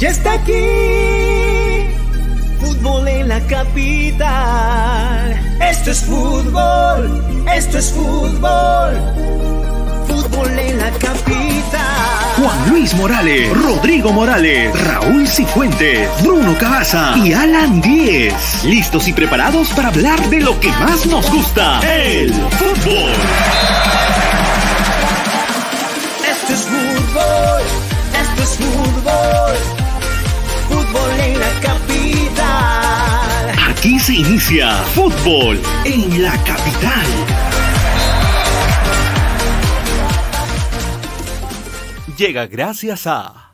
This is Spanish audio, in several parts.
Ya está aquí, fútbol en la capital. Esto es fútbol, esto es fútbol, fútbol en la capital. Juan Luis Morales, Rodrigo Morales, Raúl Cifuentes, Bruno Cabaza y Alan Díez. Listos y preparados para hablar de lo que más nos gusta, el fútbol. Esto es fútbol, esto es fútbol, se inicia fútbol en la capital. Llega gracias a...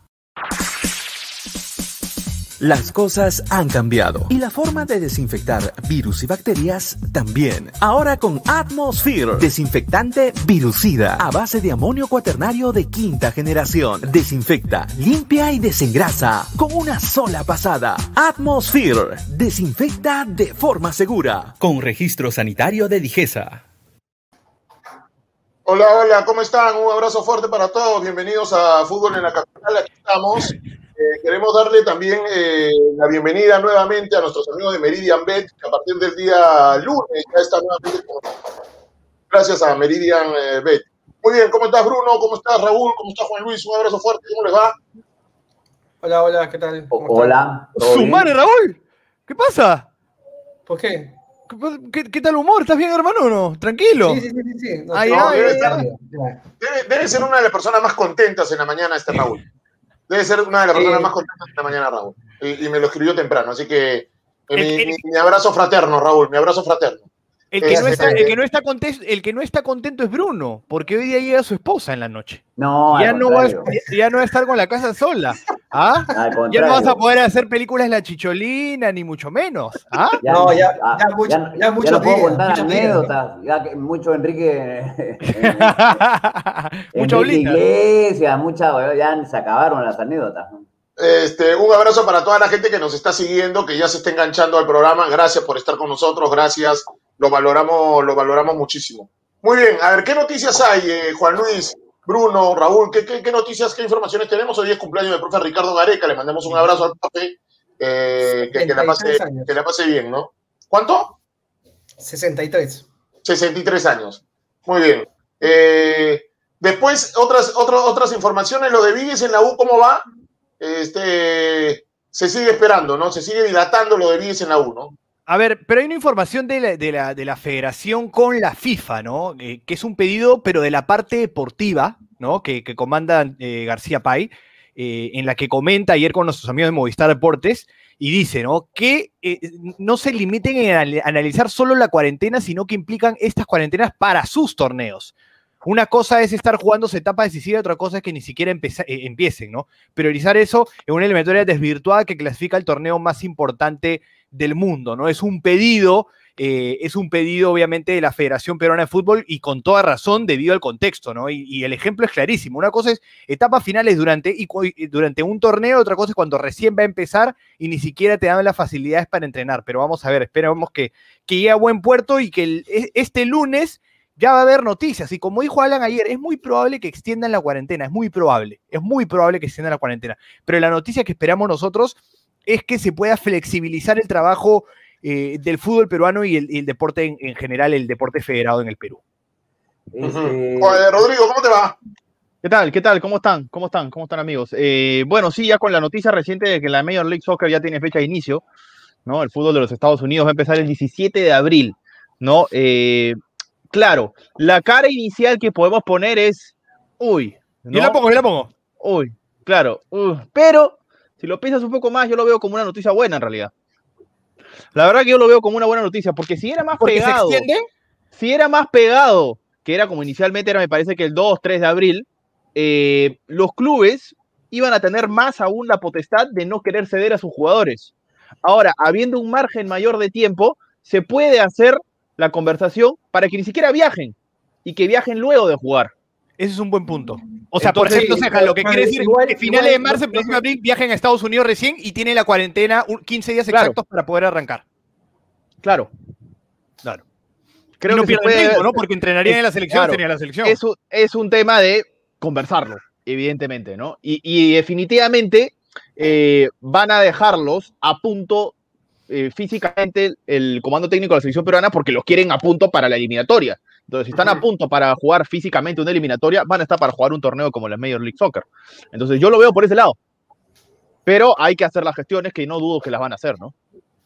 Las cosas han cambiado y la forma de desinfectar virus y bacterias también. Ahora con Atmosphere, desinfectante virucida a base de amonio cuaternario de quinta generación. Desinfecta, limpia y desengrasa con una sola pasada. Atmosphere, desinfecta de forma segura. Con registro sanitario de Digesa. Hola, hola, ¿cómo están? Un abrazo fuerte para todos. Bienvenidos a Fútbol en la Capital. Aquí estamos. Eh, queremos darle también eh, la bienvenida nuevamente a nuestros amigos de Meridian Bet, que a partir del día lunes ya están nuevamente con Gracias a Meridian eh, Bet. Muy bien, ¿cómo estás Bruno? ¿Cómo estás Raúl? ¿Cómo estás Juan Luis? Un abrazo fuerte, ¿cómo les va? Hola, hola, ¿qué tal? ¿Cómo Hola. ¿todo ¡Su madre, Raúl! ¿Qué pasa? ¿Por qué? ¿Qué, qué tal humor? ¿Estás bien, hermano, o no? Tranquilo. Sí, sí, sí, sí. sí. No, Ay, no, ay, debe ay, estar. Debe, debe ser una de las personas más contentas en la mañana este Raúl. Debe ser una de las personas más contentas en la mañana Raúl. Y, y me lo escribió temprano, así que eh, mi abrazo fraterno, Raúl, mi abrazo fraterno. El que, no está, el, que no está contento, el que no está contento es Bruno, porque hoy día llega su esposa en la noche. No, Ya no, va, a- contrario. ya- ya no va a estar con la casa sola. ¿Ah? Ya no vas a poder hacer películas La Chicholina, ni mucho menos. ¿Ah? No, ya- ah, ya mucho- ya muchos no puedo contar anécdotas. Ya que mucho Enrique. Mucha. Iglesias, mucha, ya se acabaron las anécdotas. Este, un abrazo para toda la gente que nos está siguiendo, que ya se está enganchando al programa. Gracias por estar con nosotros, gracias. Lo valoramos, lo valoramos muchísimo. Muy bien, a ver, ¿qué noticias hay, eh, Juan Luis, Bruno, Raúl? ¿qué, qué, qué noticias, qué informaciones tenemos? Hoy es cumpleaños del profe Ricardo Gareca, le mandamos un abrazo al profe. eh, que, que la pase, 63 años. que la pase bien, ¿no? ¿Cuánto? 63. 63 años. Muy bien. Eh, después, otras, otras, otras informaciones, lo de Vives en la U, ¿cómo va? Este, se sigue esperando, ¿no? Se sigue dilatando lo de Vives en la U, ¿no? A ver, pero hay una información de la, de la, de la federación con la FIFA, ¿no? Eh, que es un pedido, pero de la parte deportiva, ¿no? Que, comanda eh, García Pay, eh, en la que comenta ayer con nuestros amigos de Movistar Deportes, y dice, ¿no? Que no se limiten en anal- analizar solo la cuarentena, sino que implican estas cuarentenas para sus torneos. Una cosa es estar jugando su etapa decisiva, otra cosa es que ni siquiera empiecen, ¿no? Priorizar eso en una eliminatoria desvirtuada que clasifica el torneo más importante del mundo, ¿no? Es un pedido, eh, es un pedido obviamente de la Federación Peruana de Fútbol y con toda razón debido al contexto, ¿no? Y, el ejemplo es clarísimo. Una cosa es etapas finales durante, durante un torneo, otra cosa es cuando recién va a empezar y ni siquiera te dan las facilidades para entrenar. Pero vamos a ver, esperamos que, que llegue a buen puerto y que e- este lunes ya va a haber noticias. Y como dijo Alan ayer, es muy probable que extiendan la cuarentena, es muy probable, es muy probable que extiendan la cuarentena. Pero la noticia que esperamos nosotros es que se pueda flexibilizar el trabajo eh, del fútbol peruano y el, y el deporte en, en general, el deporte federado en el Perú. Este, Oye, Rodrigo, ¿cómo te va? ¿Qué tal? ¿Qué tal? ¿Cómo están? ¿Cómo están? ¿Cómo están amigos? Eh, bueno, sí, ya con la noticia reciente de que la Major League Soccer ya tiene fecha de inicio, ¿no? El fútbol de los Estados Unidos va a empezar el 17 de abril, ¿no? Eh, claro, la cara inicial que podemos poner es, uy, ¿no? Yo la pongo, yo la pongo. Uy, claro, uh, pero si lo piensas un poco más, yo lo veo como una noticia buena en realidad. La verdad que yo lo veo como una buena noticia, porque si era más Porque se pegado, extiende. si era más pegado, que era como inicialmente era, me parece que el 2, 3 de abril, eh, los clubes iban a tener más aún la potestad de no querer ceder a sus jugadores. Ahora, habiendo un margen mayor de tiempo, se puede hacer la conversación para que ni siquiera viajen y que viajen luego de jugar. Ese es un buen punto. O sea, Entonces, por ejemplo, Ceja, lo que quiere decir igual- que finales igual- de marzo, principio de abril, viajen a Estados Unidos recién y tienen la cuarentena un- 15 días Claro. exactos para poder arrancar. Claro. Claro. Creo y no que pierden puede- tiempo, ¿no? Porque entrenarían es- en la selección, claro, la selección. es un, es un tema de conversarlo, evidentemente, ¿no? Y, y definitivamente eh, van a dejarlos a punto eh, físicamente el comando técnico de la selección peruana porque los quieren a punto para la eliminatoria. Entonces, si están a punto para jugar físicamente una eliminatoria, van a estar para jugar un torneo como la Major League Soccer. Entonces, yo lo veo por ese lado. Pero hay que hacer las gestiones que no dudo que las van a hacer, ¿no?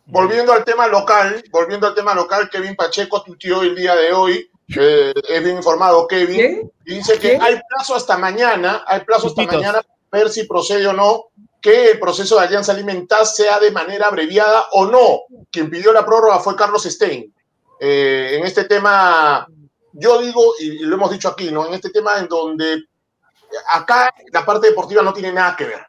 Volviendo al tema local, volviendo al tema local, Kevin Pacheco tuiteó el día de hoy, eh, es bien informado Kevin, ¿Quién? y dice que ¿Quién? hay plazo hasta mañana, hay plazo hasta mañana para ver si procede o no que el proceso de Alianza Alimentar sea de manera abreviada o no. Quien pidió la prórroga fue Carlos Stein. Eh, en este tema, yo digo, y lo hemos dicho aquí, ¿no? En este tema en donde acá la parte deportiva no tiene nada que ver.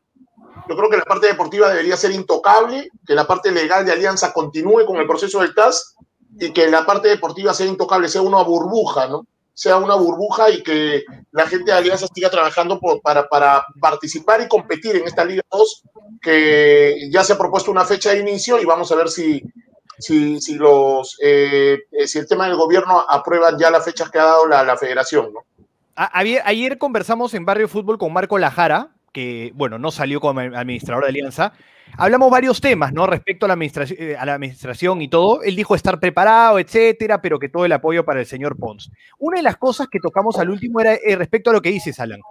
Yo creo que la parte deportiva debería ser intocable, que la parte legal de Alianza continúe con el proceso del TAS y que la parte deportiva sea intocable, sea una burbuja, ¿no? Sea una burbuja y que la gente de Alianza siga trabajando por- para, para participar y competir en esta Liga 2, que ya se ha propuesto una fecha de inicio y vamos a ver si, si, si los, eh, eh, si el tema del gobierno aprueba ya las fechas que ha dado la, la federación, ¿no? Ayer, ayer conversamos en Barrio Fútbol con Marco Lajara, que, bueno, no salió como administrador de Alianza. Hablamos varios temas, ¿no? Respecto a la, administración, eh, a la administración y todo. Él dijo estar preparado, etcétera, pero que todo el apoyo para el señor Pons. Una de las cosas que tocamos al último era eh, respecto a lo que dices, Alan.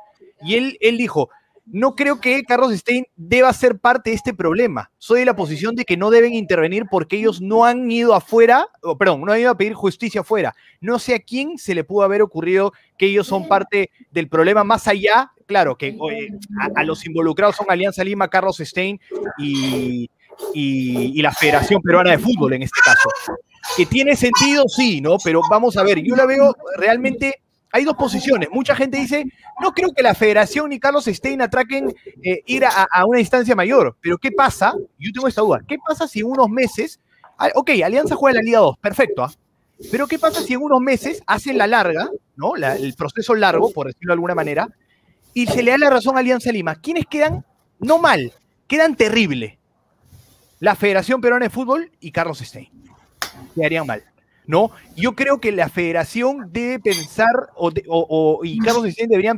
Y él, él dijo, no creo que Carlos Stein deba ser parte de este problema. Soy de la posición de que no deben intervenir porque ellos no han ido afuera, o, perdón, no han ido a pedir justicia afuera. No sé a quién se le pudo haber ocurrido que ellos son parte del problema más allá. Claro, que oye, a, a los involucrados son Alianza Lima, Carlos Stein y, y- y la Federación Peruana de Fútbol en este caso. Que tiene sentido, sí, ¿no? Pero vamos a ver, yo la veo realmente. Hay dos posiciones. Mucha gente dice, no creo que la federación ni Carlos Stein atraquen eh, ir a, una instancia mayor. Pero ¿qué pasa? Yo tengo esta duda. ¿Qué pasa si en unos meses, ah, ok, Alianza juega la Liga 2, perfecto, ¿ah? Pero ¿qué pasa si en unos meses hacen la larga, ¿no? El proceso largo, por decirlo de alguna manera, y se le da la razón a Alianza Lima? ¿Quiénes quedan? No mal, quedan terrible. La Federación Peruana de Fútbol y Carlos Stein. Quedarían mal. ¿No? Yo creo que la federación debe pensar, o, o- o- y Carlos Stein debería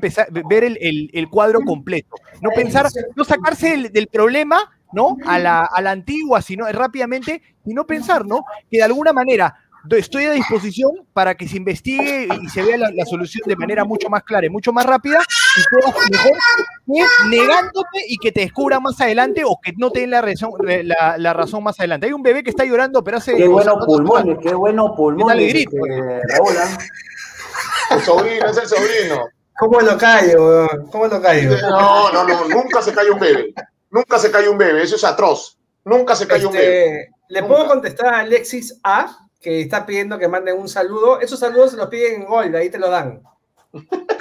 ver el, el- el cuadro completo. No pensar, no sacarse del, del problema, ¿no? A la, a la antigua, sino rápidamente, y no pensar, ¿no? Que de alguna manera estoy a disposición para que se investigue y se vea la, la solución de manera mucho más clara y mucho más rápida, y mejor que negándote y que te descubran más adelante o que no te den la razón, la, la razón más adelante. Hay un bebé que está llorando, pero hace... Qué buenos no- pulmones, qué buenos pulmones. alegrito. este, Raúl, ¿ah? El sobrino, es el sobrino. ¿Cómo lo callo? ¿Cómo lo callo? No, no, no, nunca se cae un bebé. Nunca se cae un bebé, eso es atroz. Nunca se cae un bebé. Este, Le Nunca. puedo contestar a Alexis A, que está pidiendo que manden un saludo. Esos saludos se los piden en gol, ahí te lo dan.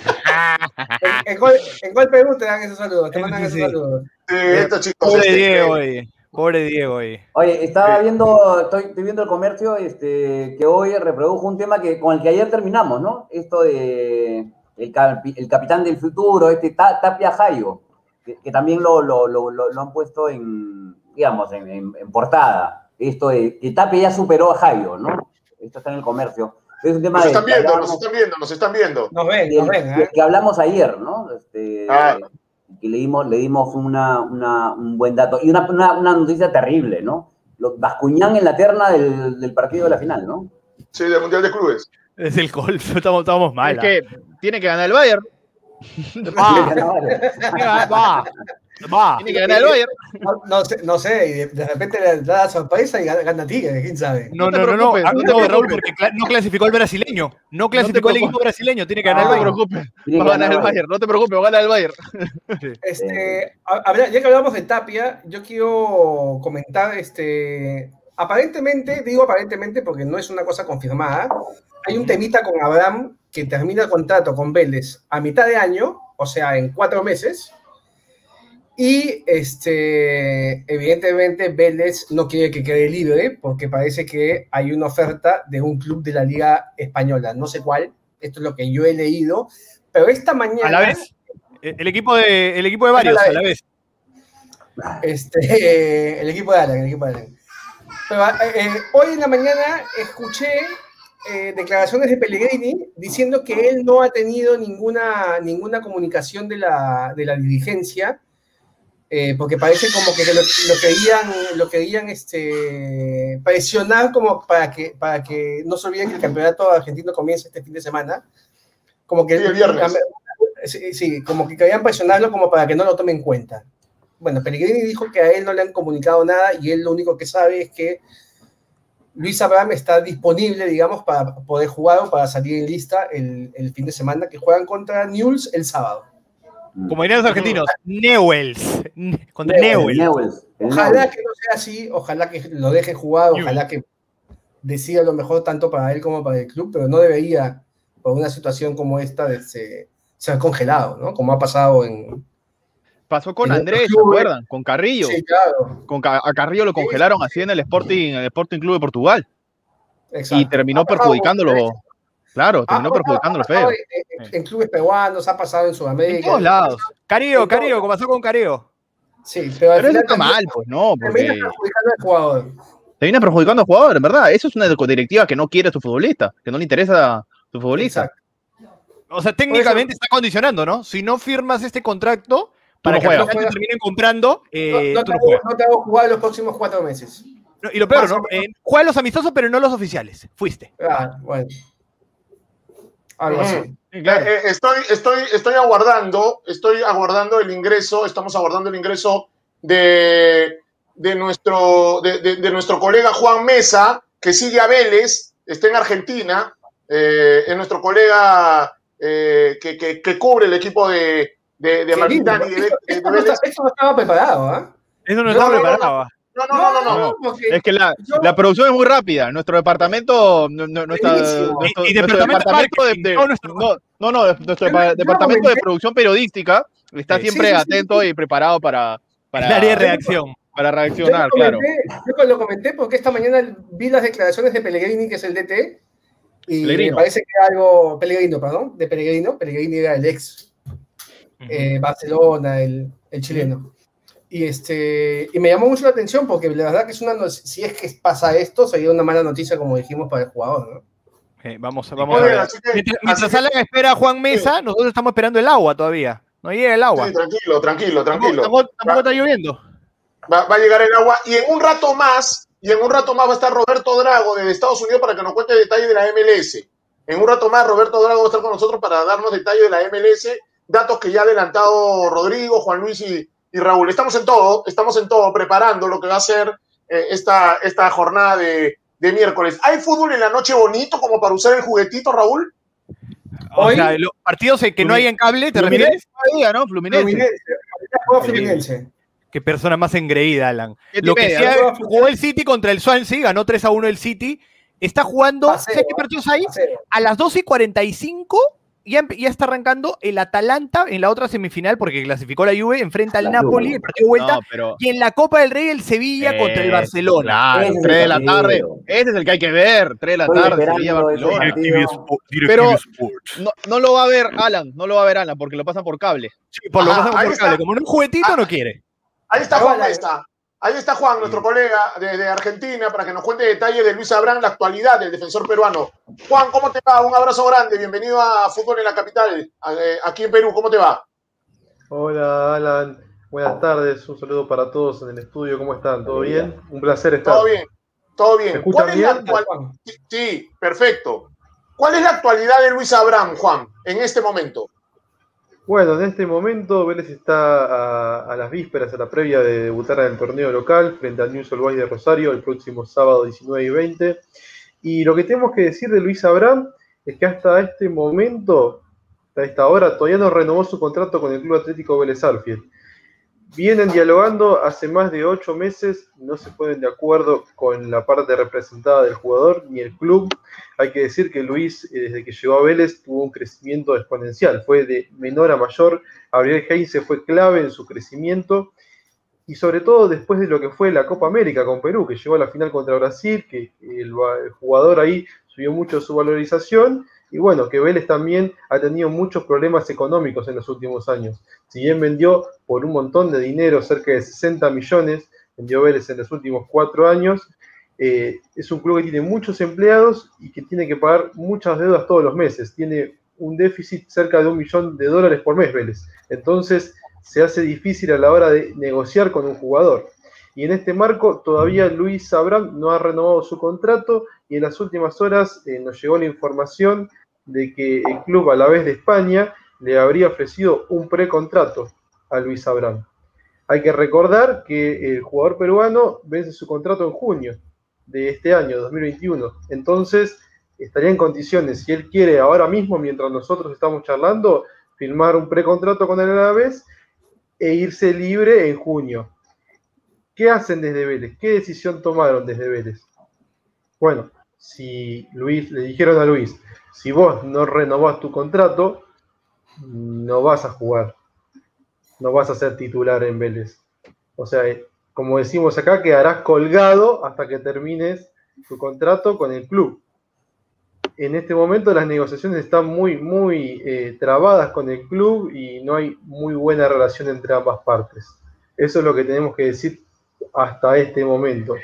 en, en gol, en Gol Perú te dan esos saludos, te mandan sí, esos saludos. Sí, estos chicos. Pobre este, Diego, oye. Pobre Diego, oye. Oye, estaba viendo, estoy, estoy viendo el comercio este, que hoy reprodujo un tema que, con el que ayer terminamos, ¿no? Esto de el, capi- el capitán del futuro, este Ta- Tapia Jayo, que, que también lo, lo, lo, lo- lo han puesto en, digamos, en, en- en portada. Esto de que Tapia ya superó a Jayo, ¿no? Esto está en el comercio. Es un tema Nos de- están viendo, nos están viendo, nos están viendo. Nos ven, que, nos ven. que- ¿eh? que hablamos ayer, ¿no? Este, Ah. que le dimos, le dimos una, una- un buen dato. Y una, una- una noticia terrible, ¿no? Los Bascuñán en la terna del, del partido de la final, ¿no? Sí, del Mundial de Clubes. Es el golf, estamos, estamos mal. Es que tiene que ganar el Bayern. Va, va, va. Tiene que ganar el Bayern. No, no sé, no sé, y de, de repente le da la sorpresa y gana, Tigre, quién sabe. No, No te no, no, no, preocupes, ah, no te no, Raúl, preocupes. porque no clasificó el brasileño. No clasificó el equipo preocupes. brasileño, tiene que ganar No el te Bayern. preocupes. Tiene Va que a ganar el Bayern. No te preocupes, va a ganar el Bayern. Este, a- ya que hablamos de Tapia, yo quiero comentar, este, aparentemente, digo aparentemente porque no es una cosa confirmada, hay un temita con Abraham que termina el contrato con Vélez a mitad de año, o sea, en cuatro meses, y este, evidentemente Vélez no quiere que quede libre porque parece que hay una oferta de un club de la Liga Española, no sé cuál, esto es lo que yo he leído, pero esta mañana... A la vez. El el equipo de, el equipo de varios, A la a la vez. Este, el equipo de Alan, el equipo de Alan. Pero, eh, hoy en la mañana escuché eh, declaraciones de Pellegrini diciendo que él no ha tenido ninguna, ninguna comunicación de la, de la dirigencia eh, porque parece como que lo, lo querían, lo querían este, presionar como para que, para que no se olviden que el campeonato argentino comienza este fin de semana. Como que Sí, el viernes. Sí, sí, como que querían presionarlo como para que no lo tome en cuenta. Bueno, Pellegrini dijo que a él no le han comunicado nada y él lo único que sabe es que Luis Abraham está disponible, digamos, para poder jugar o para salir en lista el, el fin de semana que juegan contra Newell's el sábado. Como dirían los argentinos, Newells. Contra Ojalá que no sea así, ojalá que lo deje jugar, ojalá que decida lo mejor tanto para él como para el club, pero no debería, por una situación como esta, de se- ser congelado, ¿no? Como ha pasado en... Pasó con En Andrés, ¿se clubes. acuerdan? Con Carrillo. Sí, claro, Con a Carrillo lo congelaron así en el Sporting, en el Sporting Club de Portugal. exacto. Y terminó Ha pasado con perjudicándolo. Claro, ha- terminó ha- perjudicándolo feo. En, en- en clubes peruanos, ha pasado en Sudamérica. En todos lados. Careo, Careo, como pasó con Careo. Sí, pero al Pero eso final está mal, pues no, termina porque perjudicando al jugador. termina perjudicando al jugador, en verdad. Eso es una directiva que no quiere a su futbolista, que no le interesa a su futbolista. Exacto. O sea, técnicamente está condicionando, ¿no? Si no firmas este contrato para no que juegas. te terminen comprando, eh, no, te no hago, no te hago jugar los próximos cuatro meses. No, Y lo peor, ¿no? Eh, juegas los amistosos, pero no los oficiales. Fuiste. Ah, bueno. Algo así. Ujú. Sí, claro. Eh, eh, estoy, estoy, estoy aguardando, estoy aguardando el ingreso, estamos aguardando el ingreso de, de nuestro, de, de- de nuestro colega Juan Mesa, que sigue a Vélez, está en Argentina, eh, es nuestro colega eh, que, que- que cubre el equipo de, de, de de esto no estaba preparado, ¿ah? Eso no No, estaba no, no, preparado. No, no, no, no, no. no. porque Es que la, yo- la producción es muy rápida. Nuestro departamento, no- no- nuestro, Y- y nuestro departamento de no, no, nuestro departamento de producción periodística está Sí, siempre sí, sí, atento sí. y preparado para, para, El área de reacción. para yo reaccionar, claro. yo lo comenté porque esta mañana vi las declaraciones de Pellegrini, que es el DT, y Pellegrino. me parece que era algo, Pellegrino, perdón, de Pellegrino, Pellegrini era el ex eh, Barcelona, el, el chileno. Y, este, y me llamó mucho la atención porque la verdad que es una, si es que pasa esto, sería una mala noticia, como dijimos, para el jugador. ¿no? Eh, vamos vamos Muy a ver. que- Mientras, mientras que- Alan espera a Juan Mesa, nosotros estamos esperando el agua todavía. No llega el agua. Sí, tranquilo, tranquilo, tranquilo. Tampoco, tampoco está lloviendo. va, va a llegar el agua y en un rato más, y en un rato más va a estar Roberto Drago desde Estados Unidos para que nos cuente detalles de la MLS. En un rato más Roberto Drago va a estar con nosotros para darnos detalles de la MLS, datos que ya ha adelantado Rodrigo, Juan Luis y, y Raúl. Estamos en todo, estamos en todo, preparando lo que va a ser eh, esta, esta jornada de, de miércoles. ¿Hay fútbol en la noche bonito como para usar el juguetito, Raúl? O Hoy- sea, los partidos en que no hay en cable, ¿te Fluminense refieres? todavía, ¿no? Fluminense. Fluminense, Fluminense. Qué persona más engreída, Alan. Lo que sea, jugó el City contra el Swansea, ganó 3 a 1 el City. Está jugando, Paseo, ¿sabes qué partidos hay? A las 12 y 45 ya, ya está arrancando el Atalanta en la otra semifinal porque clasificó la Juve, enfrenta al Napoli, Juve. el partido de vuelta. No, pero. Y en la Copa del Rey el Sevilla contra el Eh, Barcelona. Claro, Ese es 3 de la tarde. Ese es el que hay que ver. 3 de la Estoy tarde, esperando Sevilla ese Barcelona. partido. Pero no, no lo va a ver Alan, no lo va a ver Alan porque lo pasan por cable. Sí, por lo Ajá, menos ahí por está. cable. Como no es un juguetito, Ah. no quiere. Ahí está Juan la- Mesa. Ahí está Juan, nuestro colega de, de Argentina, para que nos cuente detalles de Luis Abrán, la actualidad del defensor peruano. Juan, ¿cómo te va? Un abrazo grande. Bienvenido a Fútbol en la Capital, eh, aquí en Perú. ¿Cómo te va? Hola Alan, buenas tardes, un saludo para todos en el estudio, ¿cómo están? ¿Todo bien? Un placer estar. Todo bien, todo ¿Me bien. ¿Cuál es la actual- Sí, perfecto. ¿Cuál es la actualidad de Luis Abrán, Juan, en este momento? Bueno, en este momento Vélez está a, las vísperas, a la previa de debutar en el torneo local frente al News Old de Rosario el próximo sábado 19 y 20. Y lo que tenemos que decir de Luis Abrán es que hasta este momento, hasta esta hora, todavía no renovó su contrato con el Club Atlético Vélez Arfield. Vienen dialogando hace más de ocho meses, no se ponen de acuerdo con la parte representada del jugador ni el club. Hay que decir que Luis, eh, desde que llegó a Vélez, tuvo un crecimiento exponencial, fue de menor a mayor. Gabriel Heinze fue clave en su crecimiento y sobre todo después de lo que fue la Copa América con Perú, que llegó a la final contra Brasil, que el, jugador ahí subió mucho su valorización y bueno, que Vélez también ha tenido muchos problemas económicos en los últimos años. Si bien vendió por un montón de dinero, cerca de 60 millones, vendió Vélez en los últimos cuatro años, eh, es un club que tiene muchos empleados y que tiene que pagar muchas deudas todos los meses. Tiene un déficit cerca de un millón de dólares por mes Vélez. Entonces, se hace difícil a la hora de negociar con un jugador. Y en este marco todavía Luis Abraham no ha renovado su contrato y en las últimas horas eh, nos llegó la información de que el club a la vez de España le habría ofrecido un precontrato a Luis Abraham. Hay que recordar que el jugador peruano vence su contrato en junio de este año, 2021. Entonces, estaría en condiciones, si él quiere ahora mismo, mientras nosotros estamos charlando, firmar un precontrato con el Alavés e irse libre en junio. ¿Qué hacen desde Vélez? ¿Qué decisión tomaron desde Vélez? Bueno, si Luis, le dijeron a Luis, si vos no renovás tu contrato, no vas a jugar, no vas a ser titular en Vélez. O sea, como decimos acá, quedarás colgado hasta que termines tu contrato con el club. En este momento las negociaciones están muy, muy eh, trabadas con el club y no hay muy buena relación entre ambas partes. Eso es lo que tenemos que decir hasta este momento.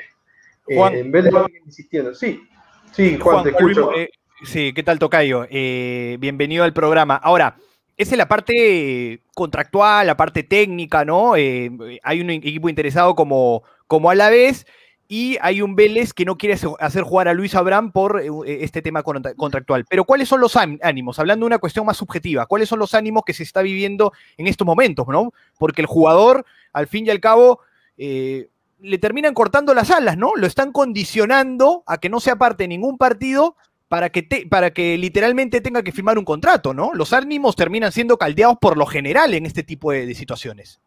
Eh, en Vélez insistiendo. Sí, sí, Juan, te escucho. Eh, sí, ¿qué tal, Tocayo? bienvenido al programa. Ahora, esa es la parte contractual, la parte técnica, ¿no? Eh, hay un equipo interesado como, como a la vez y hay un Vélez que no quiere hacer jugar a Luis Abraham por eh, este tema contractual. Pero ¿cuáles son los ánimos? Hablando de una cuestión más subjetiva, ¿cuáles son los ánimos que se está viviendo en estos momentos, ¿no? Porque el jugador, al fin y al cabo, eh, le terminan cortando las alas, ¿no? Lo están condicionando a que no sea parte de ningún partido para que, para que literalmente tenga que firmar un contrato, ¿no? Los ánimos terminan siendo caldeados por lo general en este tipo de, situaciones.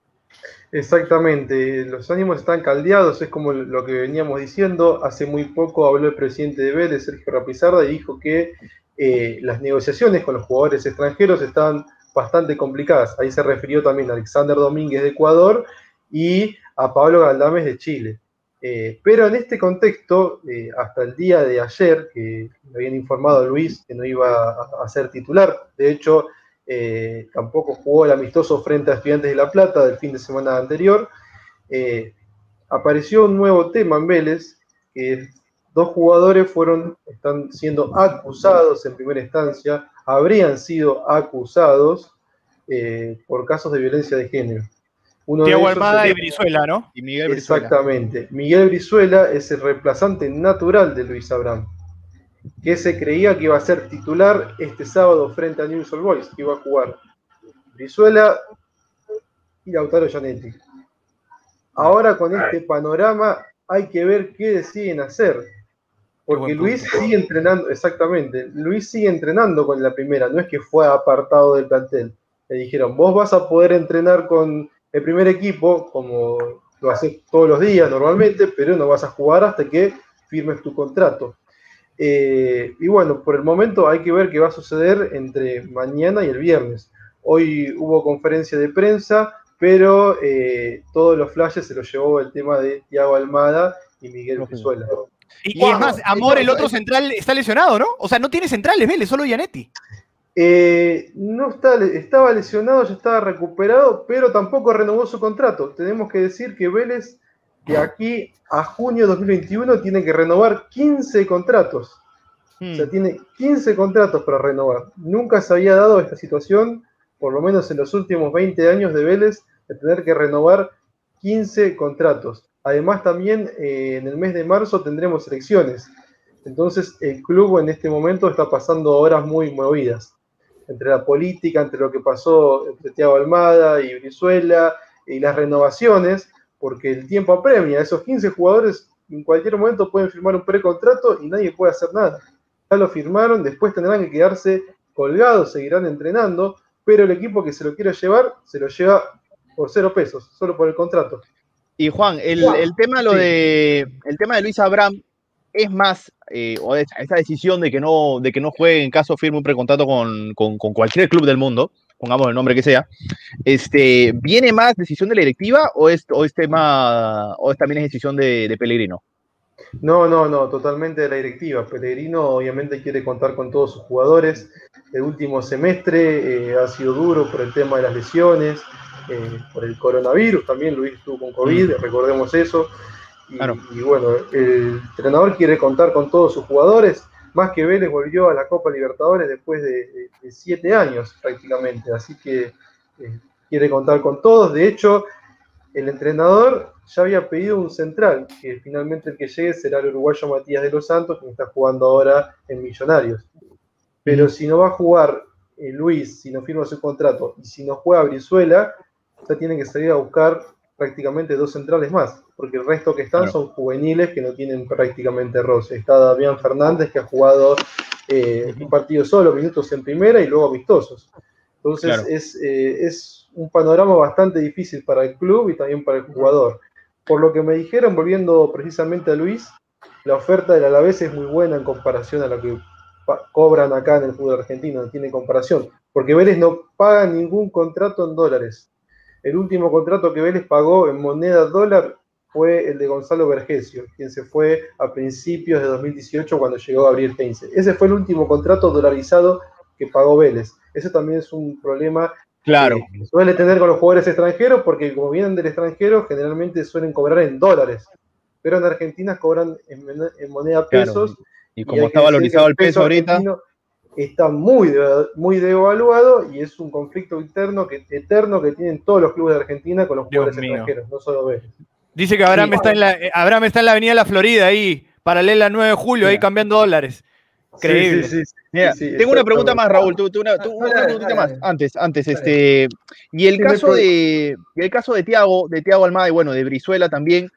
Exactamente, los ánimos están caldeados, es como lo que veníamos diciendo. Hace muy poco habló el presidente de Vélez, Sergio Rapizarda, y dijo que eh, las negociaciones con los jugadores extranjeros están bastante complicadas. Ahí se refirió también a Alexander Domínguez de Ecuador y a Pablo Galdames de Chile. Eh, pero en este contexto, eh, hasta el día de ayer, que me habían informado a Luis que no iba a, ser titular, de hecho, eh, tampoco jugó el amistoso frente a Estudiantes de La Plata del fin de semana anterior, apareció un nuevo tema en Vélez, que dos jugadores fueron, están siendo acusados en primera instancia, habrían sido acusados por casos de violencia de género. Uno Diego Almada y Brizuela, ¿no? Y Miguel Brizuela. Exactamente. Miguel Brizuela es el reemplazante natural de Luis Abraham, que se creía que iba a ser titular este sábado frente a News All Boys, que iba a jugar Brizuela y Lautaro Gianetti. Ahora con este panorama hay que ver qué deciden hacer. Porque Luis sigue entrenando, exactamente, Luis sigue entrenando con la primera, no es que fue apartado del plantel. Le dijeron, vos vas a poder entrenar con el primer equipo, como lo haces todos los días normalmente, pero no vas a jugar hasta que firmes tu contrato. Eh, y bueno, por el momento hay que ver qué va a suceder entre mañana y el viernes. Hoy hubo conferencia de prensa, pero eh, todos los flashes se los llevó el tema de Tiago Almada y Miguel Brizuela. Y, y es más, Amor, el otro central, está lesionado, ¿no? O sea, no tiene centrales, Vélez, solo Gianetti. Eh, no está, estaba lesionado, ya estaba recuperado, pero tampoco renovó su contrato. Tenemos que decir que Vélez de aquí a junio de 2021 tiene que renovar 15 contratos. Hmm. O sea, tiene 15 contratos para renovar. Nunca se había dado esta situación, por lo menos en los últimos 20 años de Vélez, de tener que renovar 15 contratos. Además, también eh, en el mes de marzo tendremos elecciones. Entonces, el club en este momento está pasando horas muy movidas entre la política, entre lo que pasó entre Tiago Almada y Brizuela y las renovaciones, porque el tiempo apremia. Esos 15 jugadores en cualquier momento pueden firmar un precontrato y nadie puede hacer nada. Ya lo firmaron, después tendrán que quedarse colgados, seguirán entrenando, pero el equipo que se lo quiera llevar, se lo lleva por cero pesos, solo por el contrato. Y Juan, el, el tema lo sí. de el tema de Luis Abraham es más, eh, o esta decisión de que no, de que no juegue en caso firme un precontrato con, con, con, cualquier club del mundo, pongamos el nombre que sea, este, ¿viene más decisión de la directiva o es, o es tema, o es, también es decisión de, de, Pellegrino? No, no, no, totalmente de la directiva. Pellegrino obviamente quiere contar con todos sus jugadores. El último semestre eh, ha sido duro por el tema de las lesiones, eh, por el coronavirus, también Luis estuvo con COVID, mm. recordemos eso. Y, claro. y, bueno, el entrenador quiere contar con todos sus jugadores, más que Vélez volvió a la Copa Libertadores después de, de, de siete años prácticamente, así que eh, quiere contar con todos. De hecho, el entrenador ya había pedido un central, que finalmente el que llegue será el uruguayo Matías de los Santos, que está jugando ahora en Millonarios. Pero si no va a jugar eh, Luis, si no firma su contrato, y si no juega Brizuela, ya tienen que salir a buscar prácticamente dos centrales más, porque el resto que están son juveniles que no tienen prácticamente roce. Está Damián Fernández, que ha jugado eh, un partido solo, minutos en primera y luego amistosos. Entonces Claro. es, eh, es un panorama bastante difícil para el club y también para el jugador. Por lo que me dijeron, volviendo precisamente a Luis, la oferta del Alavés es muy buena en comparación a la que cobran acá en el fútbol argentino, no tiene comparación, porque Vélez no paga ningún contrato en dólares. El último contrato que Vélez pagó en moneda dólar fue el de Gonzalo Vergesio, quien se fue a principios de 2018 cuando llegó Gabriel Heinze. Ese fue el último contrato dolarizado que pagó Vélez. Eso también es un problema Claro. que suele tener con los jugadores extranjeros, porque como vienen del extranjero, generalmente suelen cobrar en dólares. Pero en Argentina cobran en, moneda pesos. Y y como está valorizado el peso ahorita, argentino Está muy, muy devaluado y es un conflicto interno que, eterno que tienen todos los clubes de Argentina con los Dios jugadores mío. extranjeros, no solo Vélez. Dice que Abraham, Sí. está en la, eh, Abraham está en la avenida La Florida, ahí, paralela al 9 de julio, ahí cambiando dólares. Increíble. Sí, sí, sí, Mira, sí, sí, tengo una pregunta más. Raúl. Tú, tú una, tú- una Dale, preguntita dale, más. dale. Antes, antes, Dale. este. Y el caso de. y el caso de Tiago, de Tiago Almada y bueno, de Brizuela también.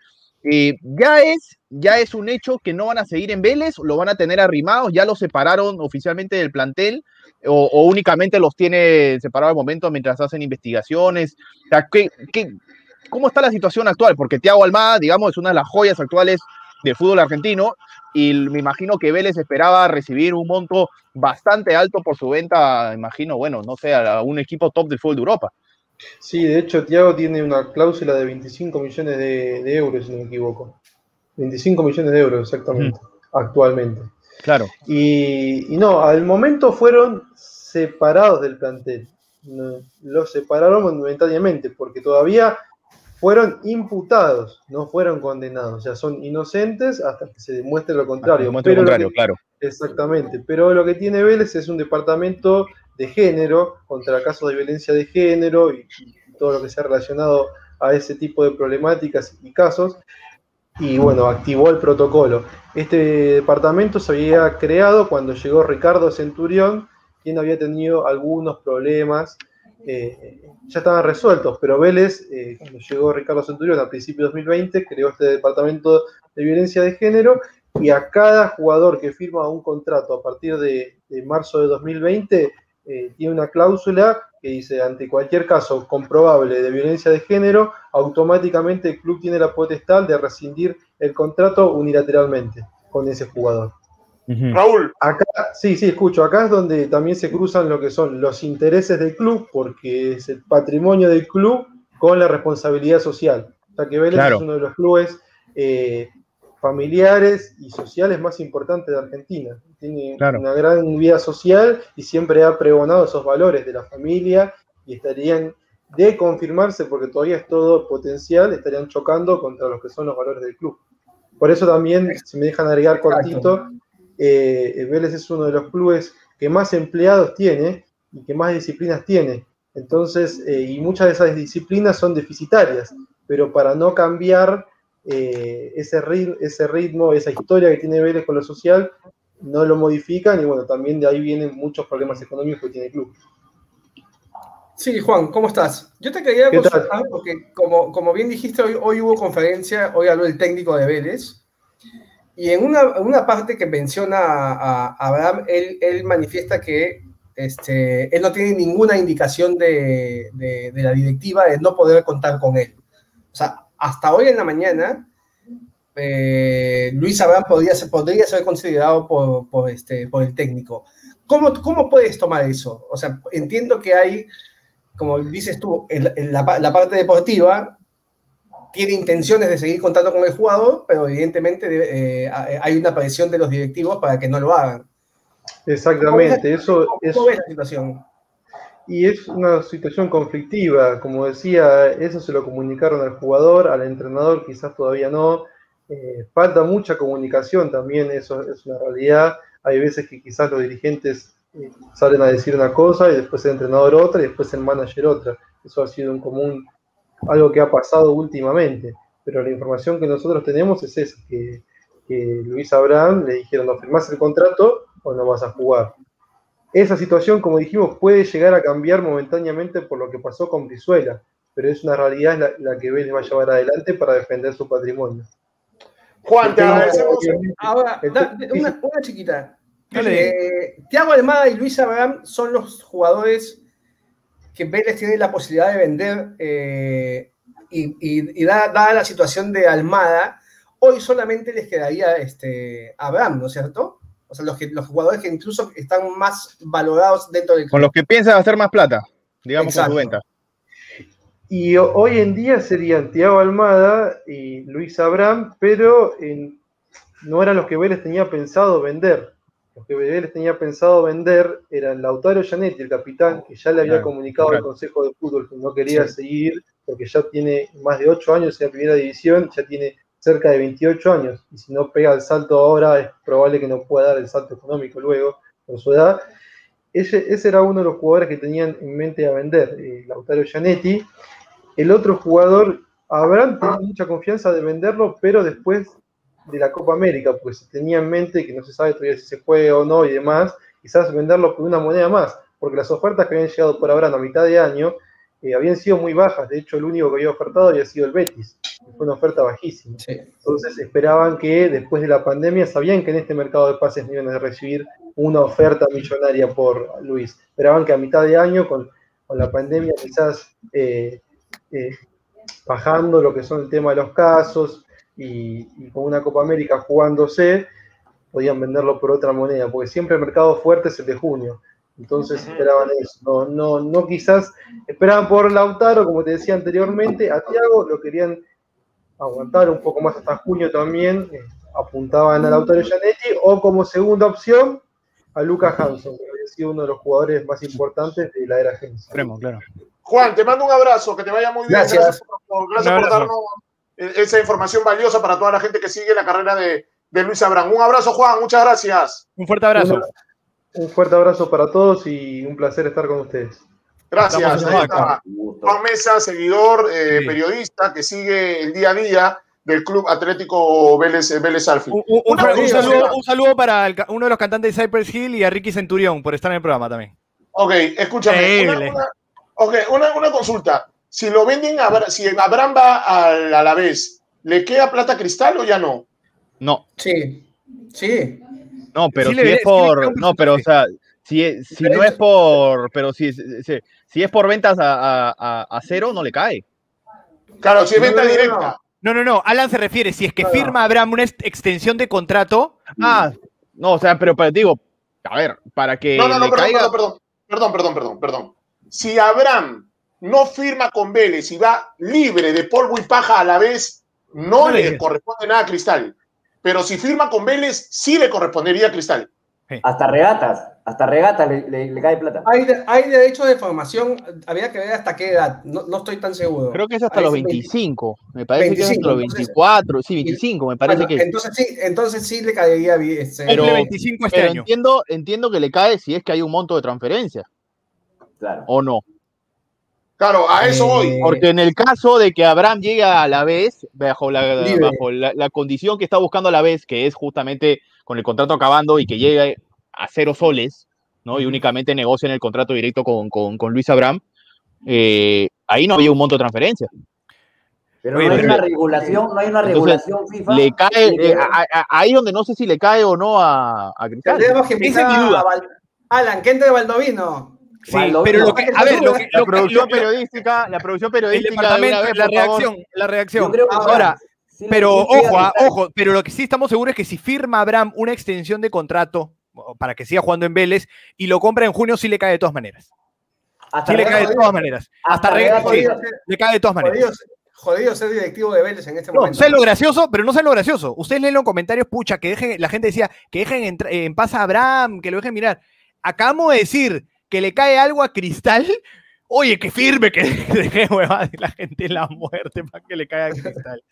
Eh, ya es, ya es un hecho que no van a seguir en Vélez, lo van a tener arrimados, ya los separaron oficialmente del plantel, o, únicamente los tiene separados al momento mientras hacen investigaciones. ¿qué, qué- cómo está la situación actual? Porque Tiago Almada, digamos, es una de las joyas actuales del fútbol argentino y me imagino que Vélez esperaba recibir un monto bastante alto por su venta, imagino, bueno, no sé, a un equipo top del fútbol de Europa. Sí, de hecho, Thiago tiene una cláusula de 25 millones de, de euros, si no me equivoco. 25 millones de euros, exactamente, actualmente. Claro. Y, y no, al momento fueron separados del plantel. Los separaron momentáneamente, porque todavía fueron imputados, no fueron condenados. O sea, son inocentes hasta que se demuestre lo contrario. Demuestra lo Pero lo contrario, que- claro. Exactamente, pero lo que tiene Vélez es un departamento de género contra casos de violencia de género y, todo lo que sea relacionado a ese tipo de problemáticas y casos. Y bueno, activó el protocolo. Este departamento se había creado cuando llegó Ricardo Centurión, quien había tenido algunos problemas, eh, ya estaban resueltos, pero Vélez, eh, cuando llegó Ricardo Centurión a principios de 2020, creó este departamento de violencia de género y a cada jugador que firma un contrato a partir de marzo de 2020 eh, tiene una cláusula que dice ante cualquier caso comprobable de violencia de género, automáticamente el club tiene la potestad de rescindir el contrato unilateralmente con ese jugador. Raúl, Acá, sí, sí, escucho. Acá es donde también se cruzan lo que son los intereses del club, porque es el patrimonio del club con la responsabilidad social. O sea que Vélez Claro. es uno de los clubes eh, familiares y sociales más importantes de Argentina. Tiene Claro. una gran vida social y siempre ha pregonado esos valores de la familia y estarían de confirmarse, porque todavía es todo potencial, estarían chocando contra los que son los valores del club. Por eso también, si me dejan agregar cortito, eh, Vélez es uno de los clubes que más empleados tiene y que más disciplinas tiene. Entonces, eh, y muchas de esas disciplinas son deficitarias, pero para no cambiar eh, ese, rit- ese ritmo, esa historia que tiene Vélez con lo social, no lo modifican y bueno, también de ahí vienen muchos problemas económicos que tiene el club. Sí, Juan, ¿cómo estás? Yo te quería consultar porque, como, como bien dijiste, hoy, hoy hubo conferencia, hoy habló el técnico de Vélez, y en una, una parte que menciona a, a Abraham, él, él manifiesta que este, él no tiene ninguna indicación de, de- de la directiva de no poder contar con él. O sea, hasta hoy en la mañana, eh, Luis Abraham podría ser, podría ser considerado por, por, este, por el técnico. ¿Cómo, ¿Cómo puedes tomar eso? O sea, entiendo que hay como dices tú, en la, en la pa- la parte deportiva tiene intenciones de seguir contando con el jugador, pero evidentemente eh, ha- hay una presión de los directivos para que no lo hagan. Exactamente, eso ¿Cómo, es, cómo ves la situación? Y es una situación conflictiva, como decía, eso se lo comunicaron al jugador, al entrenador quizás todavía no, Eh, falta mucha comunicación también, eso es una realidad, hay veces que quizás los dirigentes eh, salen a decir una cosa y después el entrenador otra y después el manager otra. Eso ha sido un común, algo que ha pasado últimamente. Pero la información que nosotros tenemos es esa, que, que Luis Abraham le dijeron, no firmás el contrato o no vas a jugar. Esa situación, como dijimos, puede llegar a cambiar momentáneamente por lo que pasó con Brizuela, pero es una realidad la, la que Vélez va a llevar adelante para defender su patrimonio. Juan, te agradecemos. Ahora, da- una, una chiquita. Eh, Thiago Almada y Luis Abraham son los jugadores que Vélez tiene la posibilidad de vender eh, y, y- y da- dada la situación de Almada, hoy solamente les quedaría este, Abraham, ¿no es cierto? O sea, los, que, los jugadores que incluso están más valorados dentro del Con los que piensan hacer más plata, digamos, con Exacto. su venta. Y ho- hoy en día serían Thiago Almada y Luis Abraham, pero en- no eran los que Vélez tenía pensado vender. Los que Vélez tenía pensado vender eran Lautaro Gianetti, el capitán, que ya le había Claro, comunicado al. Consejo de Fútbol que no quería Sí. seguir, porque ya tiene más de 8 años en la primera división, ya tiene cerca de 28 años, y si no pega el salto ahora es probable que no pueda dar el salto económico luego, por su edad. Ese, ese era uno de los jugadores que tenían en mente a vender, eh, Lautaro Gianetti. El otro jugador, Abraham tenía mucha confianza de venderlo, pero después de la Copa América, porque se tenía en mente que no se sabe todavía si se juega o no y demás, quizás venderlo por una moneda más, porque las ofertas que habían llegado por Abraham a mitad de año eh, habían sido muy bajas. De hecho, el único que había ofertado había sido el Betis, fue una oferta bajísima. Sí. Entonces esperaban que después de la pandemia, sabían que en este mercado de pases no iban a recibir una oferta millonaria por Luis. Esperaban que a mitad de año, con, con la pandemia quizás eh, eh, bajando lo que son el tema de los casos y, y con una Copa América jugándose, podían venderlo por otra moneda, porque siempre el mercado fuerte es el de junio. Entonces esperaban eso. No, no, no quizás esperaban por Lautaro, como te decía anteriormente, a Thiago lo querían aguantar un poco más hasta junio también, eh, apuntaban a Lautaro Gianetti, o como segunda opción a Lucas Hanson, que había sido uno de los jugadores más importantes de la era. Extremo, claro. Juan, te mando un abrazo, que te vaya muy bien. Gracias. por, por- gracias Un por abrazo. darnos eh, esa información valiosa para toda la gente que sigue la carrera de, de Luis Abraham. Un abrazo, Juan, muchas gracias. Un fuerte abrazo. Una- un fuerte abrazo para todos y un placer estar con ustedes. Gracias. Ahí está. Juan Mesa, seguidor, eh, Sí. periodista que sigue el día a día del Club Atlético Vélez, Vélez. Un, un- saludo, señora. un saludo para el uno de los cantantes de Cypress Hill y a Ricky Centurión por estar en el programa también. Ok, escúchame. Una, Increíble. una- ok, una, una consulta. Si lo venden, a, si Abraham va al Alavés, ¿le queda plata cristal o ya no? No, Sí, sí. no, pero Sí si le- es por. No, pero o sea, si, es- si no es por. Pero si, si, si es por ventas a, a- a- cero, no le cae. Claro, si es No, venta no, no, directa. No, no, no. Alan se refiere, si es que Claro. firma Abraham una ex- extensión de contrato, Ah, no, o sea, pero, pero digo, a ver, para que No, no, no, le perdón, caiga. perdón, perdón, perdón, perdón, perdón, perdón. Si Abraham no firma con Vélez y va libre de polvo y paja a la vez, no No le corresponde nada a Cristal. Pero si firma con Vélez, sí le correspondería a Cristal. Hasta regatas, hasta regatas le, le- le cae plata. Hay, de- hay derechos de formación, había que ver hasta qué edad, no, no estoy tan seguro. Creo que es hasta Ahí los sí, 25. Me parece que es hasta 25, los entonces- 24. Sí, 25, me parece Bueno, que es. entonces sí, entonces sí le caería bien. este, Pero- cumple 25 este Pero año. entiendo, entiendo que le cae si es que hay un monto de transferencia, Claro. o no. Claro, a eso Eh, voy. Porque en el caso de que Abraham llegue a la vez, bajo la, bajo la, la condición que está buscando a la vez, que es justamente con el contrato acabando y que llegue a cero soles, ¿no? Y únicamente negocien el contrato directo con, con, con Luis Abraham, eh, ahí no había un monto de transferencia. Pero Oye, no hay pero- una regulación, no hay una regulación FIFA. Le cae, eh, a- a- ahí donde no sé si le cae o no a, a Cristal. Tendríamos que Esa es invitar mi duda. a Val- Alan, que entre Baldovino. Sí, pero lo que, a ver, lo que, La lo que- producción lo- periodística, la producción periodística de la por favor. reacción, la reacción. Ahora, sí pero ojo, ah, ojo, pero lo que sí estamos seguros es que si firma Abraham una extensión de contrato para que siga jugando en Vélez y lo compra en junio, sí le cae de todas maneras. Hasta Sí le cae de todas maneras. Hasta hasta regla- sí, ser- le cae de todas maneras. jodido ser- jodido ser directivo de Vélez en este No, momento. sé lo gracioso, pero no sé lo gracioso. Ustedes leen los comentarios, pucha, que dejen, la gente decía que dejen entra- en paz a Abraham, que lo dejen mirar. Acabamos de decir que le cae algo a Cristal. Oye, que firme, que deje huevadas y la gente en la muerte para que le caiga a Cristal.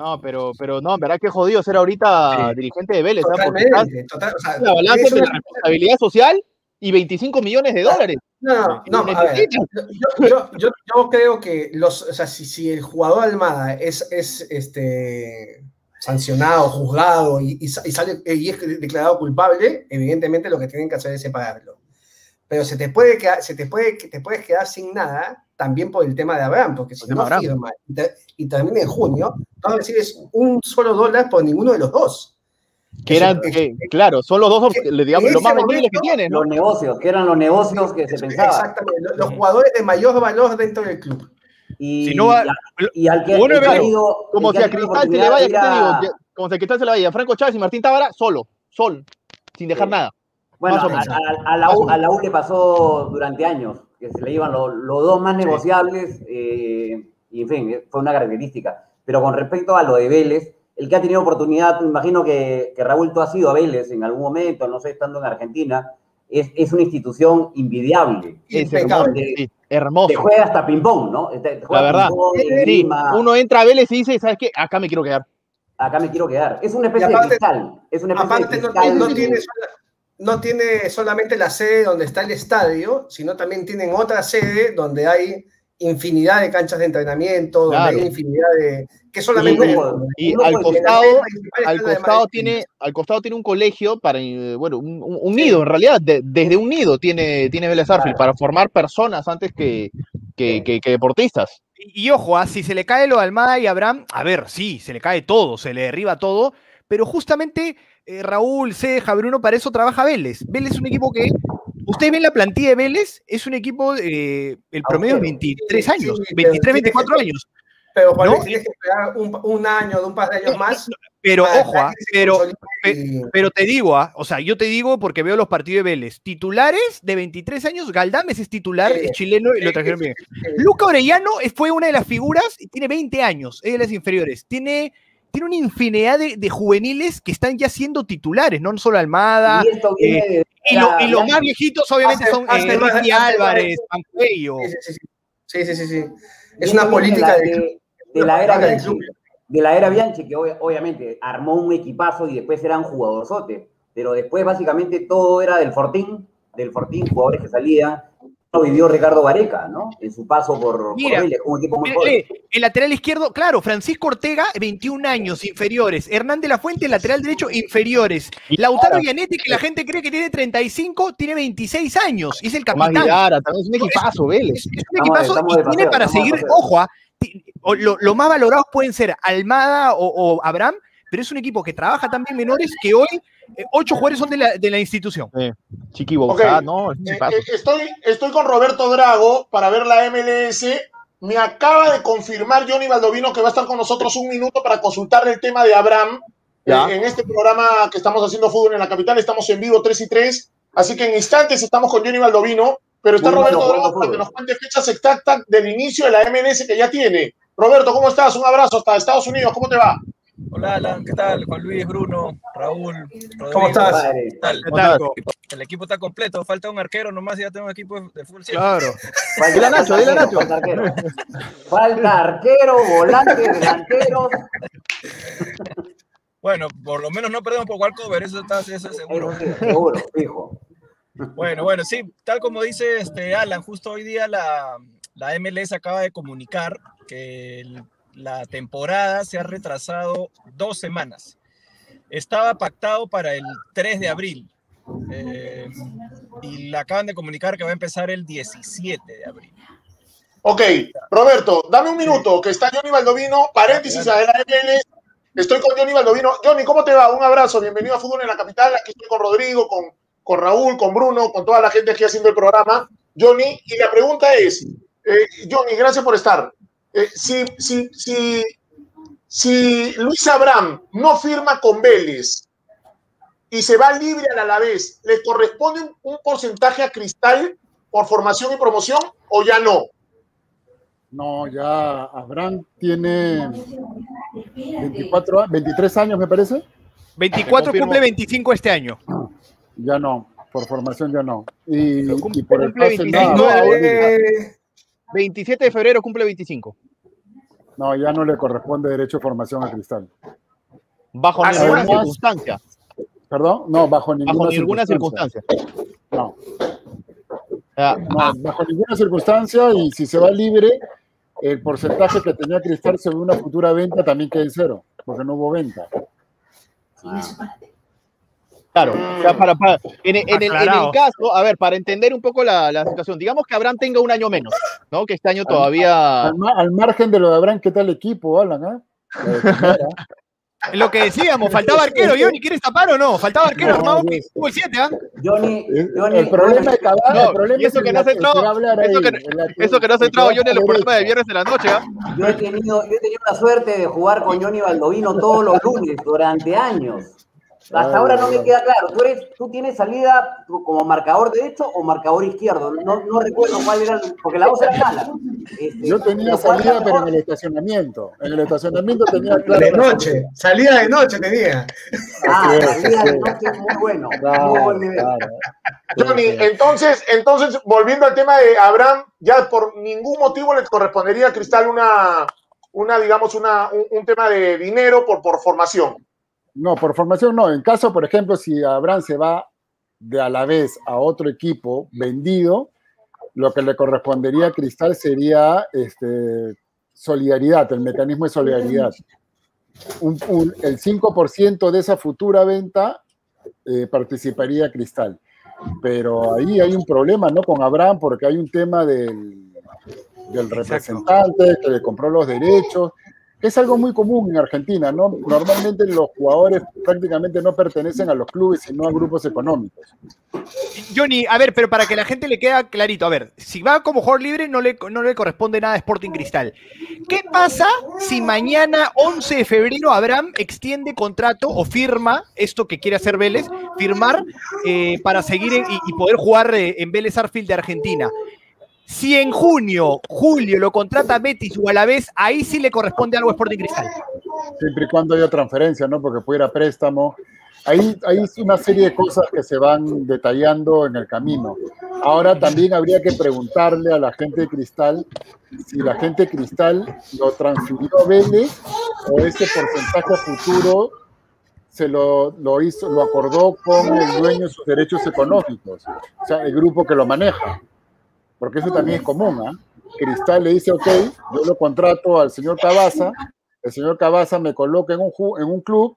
No, pero, pero no, en verdad que jodido ser ahorita Sí. dirigente de Vélez, ¿sabes? Porque estás Totalmente. total- o sea, la balanza es entre una- la responsabilidad social y 25 millones de dólares. No, no, no, a ver, yo, yo, yo, yo creo que los, o sea, si, si el jugador Almada es, es este, sancionado, juzgado y, y sa- y sale y es declarado culpable, evidentemente lo que tienen que hacer es separarlo. Pero se te puede quedar, se te puede, que te puedes quedar sin nada también por el tema de Abraham, porque si no Abraham. firma y, te- y termina en junio, no recibes un solo dólar por ninguno de los dos. Que eran, Es- que, claro, son los dos, op- le digamos, los más vendibles que momento, tienes, ¿no? Los negocios, que eran los negocios que se pensaba. Exactamente, los, los jugadores de mayor valor dentro del club. Y, Si no va- y al que, Bueno, que ha ido- Como si que a Cristal se le vaya, de ¿qué ir te a- digo? Que- Como si a Cristal se le vaya, Franco Chávez y Martín Tábara, solo, sol, sin dejar Sí. nada. Bueno, a, a- a la U, a la U le pasó durante años, que se le iban los, los dos más negociables, eh, y en fin, fue una característica. Pero con respecto a lo de Vélez, el que ha tenido oportunidad, me imagino que, que Raúl, tú has ido a Vélez en algún momento, no sé, estando en Argentina, es, es una institución invidiable. Es Impecable. hermoso, Te juega hasta ping-pong, ¿no? Te- te La verdad, sí, uno entra a Vélez y dice, ¿sabes qué? Acá me quiero quedar. Acá me quiero quedar. Es una especie aparte- de cristal. Es una especie Aparte, de no, cristal. no tiene, sola- no tiene solamente la sede donde está el estadio, sino también tienen otra sede donde hay infinidad de canchas de entrenamiento, donde hay infinidad de. que solamente. Y un- Y Uno al costado, al costado tiene, al costado tiene un colegio para, eh, bueno, un, un- un Sí. nido en realidad, de- desde un nido tiene, tiene Vélez Sarsfield, Claro. para formar personas antes que, que, que- que deportistas. Y, y ojo, ah, si se le cae lo de Almada y Abraham, a ver, sí, se le cae todo, se le derriba todo, pero justamente eh, Raúl, Ceja, Bruno, para eso trabaja Vélez. Vélez es un equipo que, ustedes ven la plantilla de Vélez, es un equipo, eh, el promedio es Austero. 23 Sí, años, sí, 23, pero 24 tiene que- años. Pero Juan ¿no? Tienes que esperar un, un año, de un par de años más. Pero ojo, ah, pero, y- pero te digo, ah, o sea, yo te digo porque veo los partidos de Vélez. Titulares de 23 años, Galdames es titular, Sí. es chileno y lo trajeron bien. sí, sí. Luca Orellano fue una de las figuras y tiene 20 años, es de las inferiores. Tiene, tiene una infinidad de, de juveniles que están ya siendo titulares, no solo Almada. Y esto viene de Y, lo- la- y los la- más viejitos, obviamente, Hace- son hace eh, hace Álvarez, Mancuello. Sí, sí, sí, sí. Sí. Es una política de, de, de la era Bianchi. club. De la era Bianchi, que obvia- obviamente armó un equipazo y después era un jugadorzote. Pero después básicamente todo era del Fortín, del Fortín, jugadores que salían. Lo vivió Ricardo Vareca, ¿no? En su paso por, por Mira, Vélez, un equipo muy Mira, joven. eh, el lateral izquierdo, claro, Francisco Ortega, 21 años, inferiores. Hernán de la Fuente, lateral derecho, inferiores. Lautaro Gianetti, que la gente cree que tiene 35, tiene 26 años y es el Más capitán. También es un equipazo, Vélez. Es, es un equipazo estamos y tiene paseo, para seguir, ojo, ah, lo, lo más valorados pueden ser Almada o, o Abraham, pero es un equipo que trabaja también menores que hoy ocho jugadores son de la, de la institución. Chiqui Bouzá, Ok. no, es Eh, eh, estoy, estoy con Roberto Drago para ver la MLS. Me acaba de confirmar Johnny Baldovino que va a estar con nosotros un minuto para consultarle el tema de Abraham. Ya. Eh, en este programa que estamos haciendo fútbol en la capital, estamos en vivo 3 y 3. Así que en instantes estamos con Johnny Baldovino. Pero está Muy Roberto Drago para que nos cuente fechas exactas del inicio de la MLS que ya tiene. Roberto, ¿cómo estás? Un abrazo hasta Estados Unidos. ¿Cómo te va? Hola Alan, ¿qué tal? Juan Luis, Bruno, Raúl, Rodrigo. ¿Cómo estás? ¿Qué tal? ¿Qué tal? El equipo está completo, falta un arquero nomás y ya tengo un equipo de, fútbol. Claro. Dile a Nacho, dile a arquero, Nacho. Falta arquero. Falta arquero, volante, delantero. Bueno, por lo menos no perdemos por walkover, eso está eso es seguro. Seguro, fijo. Bueno, bueno, sí, tal como dice este Alan, justo hoy día la, la MLS acaba de comunicar que el- la temporada se ha retrasado dos semanas. Estaba pactado para el 3 de abril eh, y la acaban de comunicar que va a empezar el 17 de abril. Ok, Roberto, dame un minuto, que está Johnny Baldovino, paréntesis a la. Estoy con Johnny Baldovino. Johnny, ¿cómo te va? Un abrazo, bienvenido a Fútbol en la Capital. Aquí estoy con Rodrigo, con, con Raúl, con Bruno, con toda la gente aquí haciendo el programa. Johnny, y la pregunta es, eh, Johnny, gracias por estar. Eh, si, si, si, si Luis Abraham no firma con Vélez y se va libre al Alavés, ¿le corresponde un, un porcentaje a Cristal por formación y promoción o ya no? No, ya Abraham tiene 24, a- 23 años, me parece. 24 confirmo. cumple 25 este año. Ya no, por formación ya no. Y, por el cumple pase 25 nada. Eh, 27 de febrero cumple 25. no, ya no le corresponde derecho de formación a Cristal. Bajo Así ninguna circunstancia. Perdón, no, bajo ninguna, bajo ninguna circunstancia. circunstancia. No, Ah, no, bajo ninguna circunstancia y si se va libre, el porcentaje que tenía Cristal sobre una futura venta también queda en cero, porque no hubo venta. Claro, o sea, para, para- en, en el, en el caso, a ver, para entender un poco la, la situación, digamos que Abraham tenga un año menos, ¿no? Que este año todavía... Al, ma- al margen de lo de Abraham, ¿qué tal equipo, Alan? primera. Lo que decíamos, faltaba arquero, Johnny, ¿quieres tapar o no? Faltaba arquero, No, armado no, tuvo el 7, ¿ah? Johnny, El, Johnny, el problema de Cavani, No, el problema eso es que no el entrado- que eso que- Eso que no el entrado, Johnny, en los la programas de viernes de la noche, ¿ah? yo he tenido, yo he tenido la suerte de jugar con Johnny Baldovino todos los lunes durante años. Hasta ahora no me queda claro. ¿Tú, eres, ¿Tú tienes salida como marcador derecho o marcador izquierdo? No, no recuerdo cuál era, porque la voz era mala. Este, Yo tenía ¿cuál salida, pero en el estacionamiento. En el estacionamiento tenía claro. De noche, salida de noche tenía. Ah, salida de es. noche muy bueno. Muy Claro, buen nivel. claro. Johnny, entonces, entonces, volviendo al tema de Abraham, ya por ningún motivo le correspondería a Cristal una, una digamos, una, un, un tema de dinero por, por formación. No, por formación no. En caso, por ejemplo, si Abraham se va de a la vez a otro equipo vendido, lo que le correspondería a Cristal sería este, solidaridad, el mecanismo de solidaridad. Un- un- el 5% de esa futura venta eh, participaría Cristal. Pero ahí hay un problema, ¿no? Con Abraham, porque hay un tema del, del representante que le compró los derechos, es algo muy común en Argentina, ¿no? Normalmente los jugadores prácticamente no pertenecen a los clubes, sino a grupos económicos. Johnny, a ver, pero para que la gente le quede clarito, a ver, si va como jugador libre no le, no le corresponde nada a Sporting Cristal. ¿Qué pasa si mañana, 11 de febrero, Abraham extiende contrato o firma esto que quiere hacer Vélez, firmar eh, para seguir y poder jugar eh, en Vélez Arfield de Argentina? Si en junio, julio lo contrata Betis o a la vez, ahí sí le corresponde algo a Sporting Cristal. Siempre y cuando haya transferencia, ¿no? Porque pudiera préstamo. Ahí hay una serie de cosas que se van detallando en el camino. Ahora también habría que preguntarle a la gente de Cristal si la gente de Cristal lo transfirió a Vélez o ese porcentaje futuro se lo, lo hizo, lo acordó con el dueño de sus derechos económicos, o sea, el grupo que lo maneja. Porque eso también es común, ¿ah? Cristal le dice, ok, yo lo contrato al señor Cabaza, el señor Cabaza me coloca en un, ju- en un club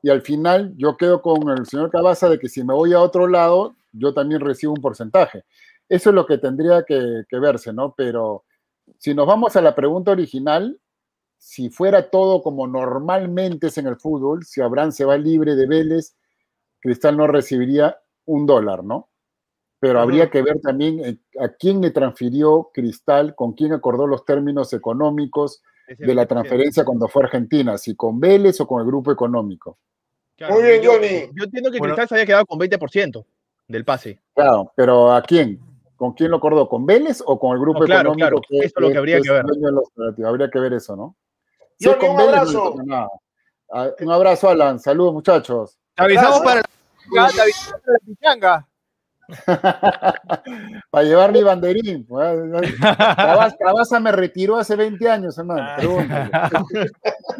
y al final yo quedo con el señor Cabaza de que si me voy a otro lado, yo también recibo un porcentaje. Eso es lo que tendría que, que verse, ¿no? Pero si nos vamos a la pregunta original, si fuera todo como normalmente es en el fútbol, si Abraham se va libre de Vélez, Cristal no recibiría un dólar, ¿no? Pero habría que ver también eh, a quién le transfirió Cristal, con quién acordó los términos económicos de la transferencia cuando fue a Argentina, si con Vélez o con el grupo económico. Claro, Muy bien, yo, Johnny. Yo entiendo que Bueno. Cristal se había quedado con 20% del pase. Claro, pero ¿a quién? ¿Con quién lo acordó? ¿Con Vélez o con el grupo No, claro, económico? claro, eso es lo que habría que ver. los? Habría que ver eso, ¿no? Si Johnny, es con un Vélez, abrazo. Ah, Un abrazo, Alan. Saludos, muchachos. Te avisamos para Gracias. la, te avisamos para la pichanga. Para llevar mi banderín. Cabaza, Cabaza me retiró hace 20 años, hermano. Pregúntale.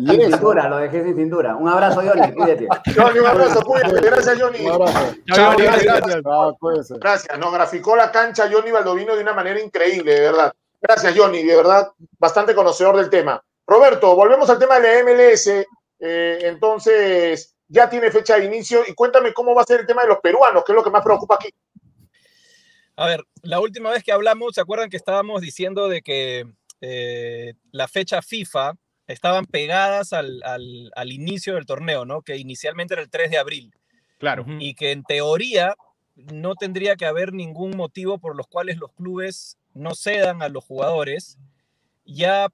Y Sin cintura, lo dejé sin cintura. Un abrazo, Johnny, cuídate. Johnny, un abrazo, cuídate. Gracias, Johnny. Un abrazo. Chao, Johnny, gracias. gracias. Gracias, nos graficó la cancha Johnny Baldovino de una manera increíble, de verdad. Gracias, Johnny, de verdad, bastante conocedor del tema. Roberto, volvemos al tema de la MLS. eh, entonces, ya tiene fecha de inicio y cuéntame cómo va a ser el tema de los peruanos, que es lo que más preocupa aquí. A ver, la última vez que hablamos, ¿se acuerdan que estábamos diciendo de que eh, la fecha FIFA estaban pegadas al, al- al inicio del torneo, ¿no? Que inicialmente era el 3 de abril. Claro. Y que en teoría no tendría que haber ningún motivo por los cuales los clubes no cedan a los jugadores. Ya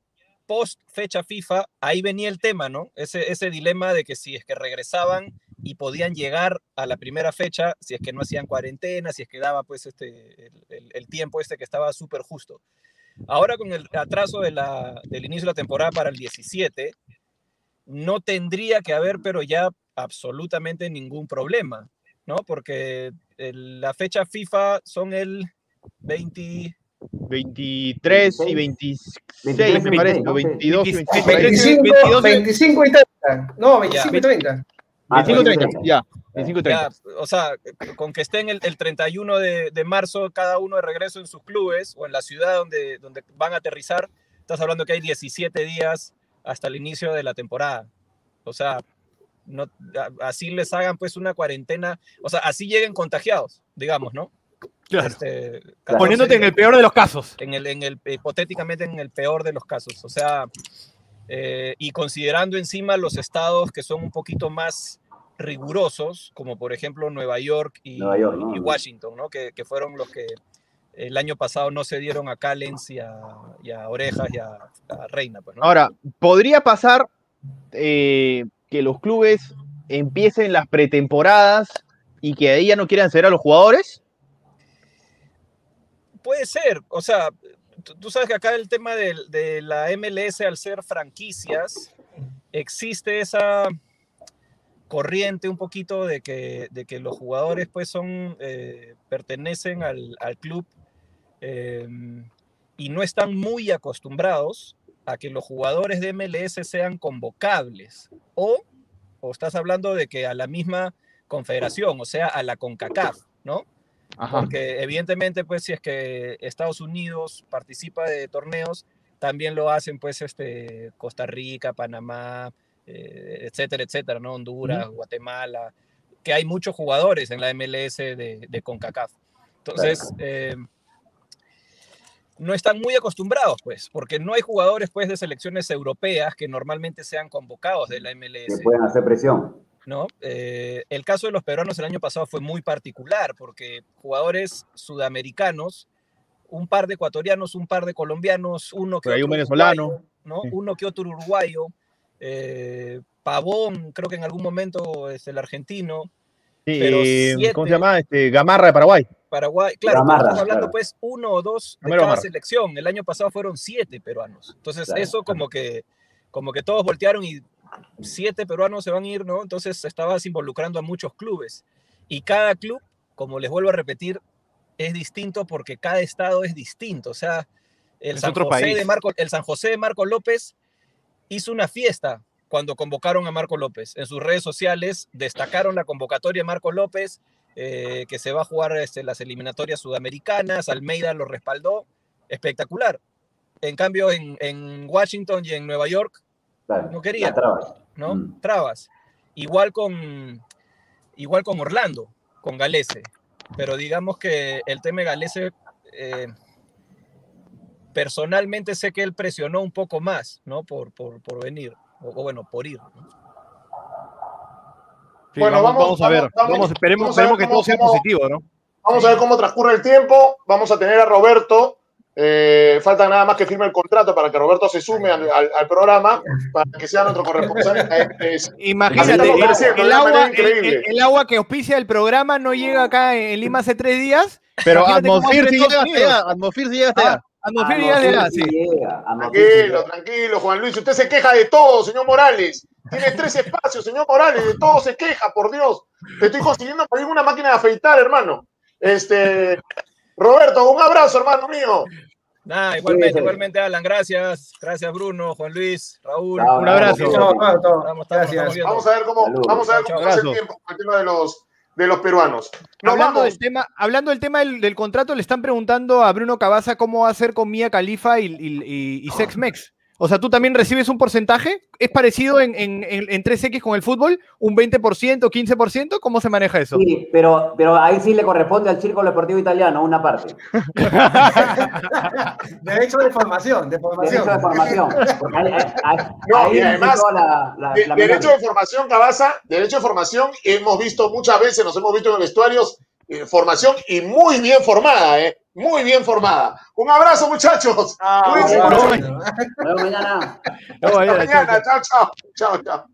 post fecha FIFA, ahí venía el tema, ¿no? Ese, ese dilema de que si es que regresaban y podían llegar a la primera fecha, si es que no hacían cuarentena, si es que daba pues este, el, el- el tiempo este que estaba súper justo. Ahora con el atraso de la- del inicio de la temporada para el 17, no tendría que haber, pero ya absolutamente ningún problema, ¿no? Porque el- la fecha FIFA son el 20, 23 y 26, me 26, parece, o 22 y 26. por ahí. 25, 22, 25 y 30. No, 25 y 30. Ah, 25 30, ya. 25 y 30. Ya, o sea, con que estén el, el 31 de, de marzo cada uno de regreso en sus clubes o en la ciudad donde, donde van a aterrizar, estás hablando que hay 17 días hasta el inicio de la temporada. O sea, no, así les hagan pues una cuarentena, o sea, así lleguen contagiados, digamos, ¿no? Claro. Este, 14 Poniéndote en el peor de los casos. en el, en el, hipotéticamente en el peor de los casos. O sea, eh, y considerando encima los estados que son un poquito más rigurosos, como por ejemplo Nueva York y, Nueva York, ¿no? y Washington, ¿no? Que, que fueron los que el año pasado no se dieron a Callens y a, y a Orejas y a, a Reina. Pues, ¿no? Ahora, podría pasar eh, que los clubes empiecen las pretemporadas y que ahí ya no quieran ceder a los jugadores. Puede ser, o sea, tú, tú sabes que acá el tema del- de, la MLS al ser franquicias, existe esa corriente un poquito de que, de que los jugadores pues son, eh, pertenecen al, al club eh, y no están muy acostumbrados a que los jugadores de MLS sean convocables o, o estás hablando de que a la misma confederación, o sea, a la CONCACAF, ¿no? Porque evidentemente, pues, si es que Estados Unidos participa de torneos, también lo hacen, pues, este, Costa Rica, Panamá, eh, etcétera, etcétera, ¿no? Honduras, Guatemala, que hay muchos jugadores en la MLS de, de CONCACAF. Entonces, eh, no están muy acostumbrados, pues, porque no hay jugadores, pues, de selecciones europeas que normalmente sean convocados de la Que MLS. pueden hacer presión. ¿no? Eh, el caso de los peruanos el año pasado fue muy particular porque jugadores sudamericanos, un par de ecuatorianos, un par de colombianos, uno que Por ahí un venezolano. uruguayo, ¿no? Sí. Uno que otro uruguayo, eh, Pavón, creo que en algún momento es el argentino, Sí, Pero siete- ¿Cómo se llama? Este, Gamarra de Paraguay. Paraguay, claro, Gamarra, estamos hablando claro. pues uno o dos de cada Gamarra. selección. El año pasado fueron siete peruanos. Entonces Claro, eso como que como que todos voltearon y siete peruanos se van a ir, ¿no? Entonces estabas involucrando a muchos clubes. Y cada club, como les vuelvo a repetir, es distinto porque cada estado es distinto. O sea, el Es San, José país. de Marco, el San José de Marco López hizo una fiesta cuando convocaron a Marco López. En sus redes sociales destacaron la convocatoria de Marco López, eh, que se va a jugar este, las eliminatorias sudamericanas. Almeida lo respaldó. Espectacular. En cambio, en, en Washington y en Nueva York, Claro, no quería. la traba. ¿no? Mm. Trabas. Igual con, igual con Orlando, con Galese. Pero digamos que el tema de Galese, eh, personalmente sé que él presionó un poco más, ¿no? Por, por, por venir, o, o bueno, por ir. ¿no? Sí, Bueno, vamos, vamos- vamos a ver. vamos- vamos- Vamos, esperemos, vamos a ver esperemos que cómo- todo sea cómo- positivo, ¿no? Vamos a ver cómo transcurre el tiempo. Vamos a tener a Roberto. Eh, falta nada más que firme el contrato para que Roberto se sume al, al- al programa, para que sea nuestro corresponsal. Imagínate, el, el agua, el, increíble. el- agua que auspicia el programa no llega acá en, Lima hace tres días. Pero Imagínate cómo Atmosphere va a sí ser en llega Estados hasta allá. Unidos. Atmosphere sí llega hasta allá. No, de allá, sí llega, Tranquilo, tranquilo, Juan Luis. Usted se queja de todo, señor Morales. Tiene tres espacios, señor Morales. De todo se queja, por Dios. Te estoy consiguiendo por ahí una máquina de afeitar, hermano. Este, Roberto, un abrazo, hermano mío. Nada, igualmente, sí. igualmente, Alan, gracias. Gracias, Bruno, Juan Luis, Raúl. Un abrazo. viendo. Vamos a ver cómo, vamos a ver cómo pasa el tiempo con el tema de los, de los peruanos. Nos Hablando vamos. del, tema, hablando del tema del, del contrato, le están preguntando a Bruno Cabaza cómo va a hacer con Mia Khalifa y, y, y- y Sex Mex. O sea, ¿tú también recibes un porcentaje? ¿Es parecido en, en, en, en 3X con el fútbol? ¿Un 20%, 15%? ¿Cómo se maneja eso? Sí, pero, pero ahí sí le corresponde al Círculo Deportivo Italiano una parte. Derecho de formación, de formación. Derecho de formación. Ahí, ahí- No, ahí y además, inició la, la, De- la derecho de formación, Cabaza, derecho de formación, hemos visto muchas veces, nos hemos visto en vestuarios, eh, formación y muy bien formada, ¿eh? Muy bien formada. Un abrazo, muchachos. Ah, Cuídense bueno. mañana. Hasta mañana. Chao, chao. Chao, chao.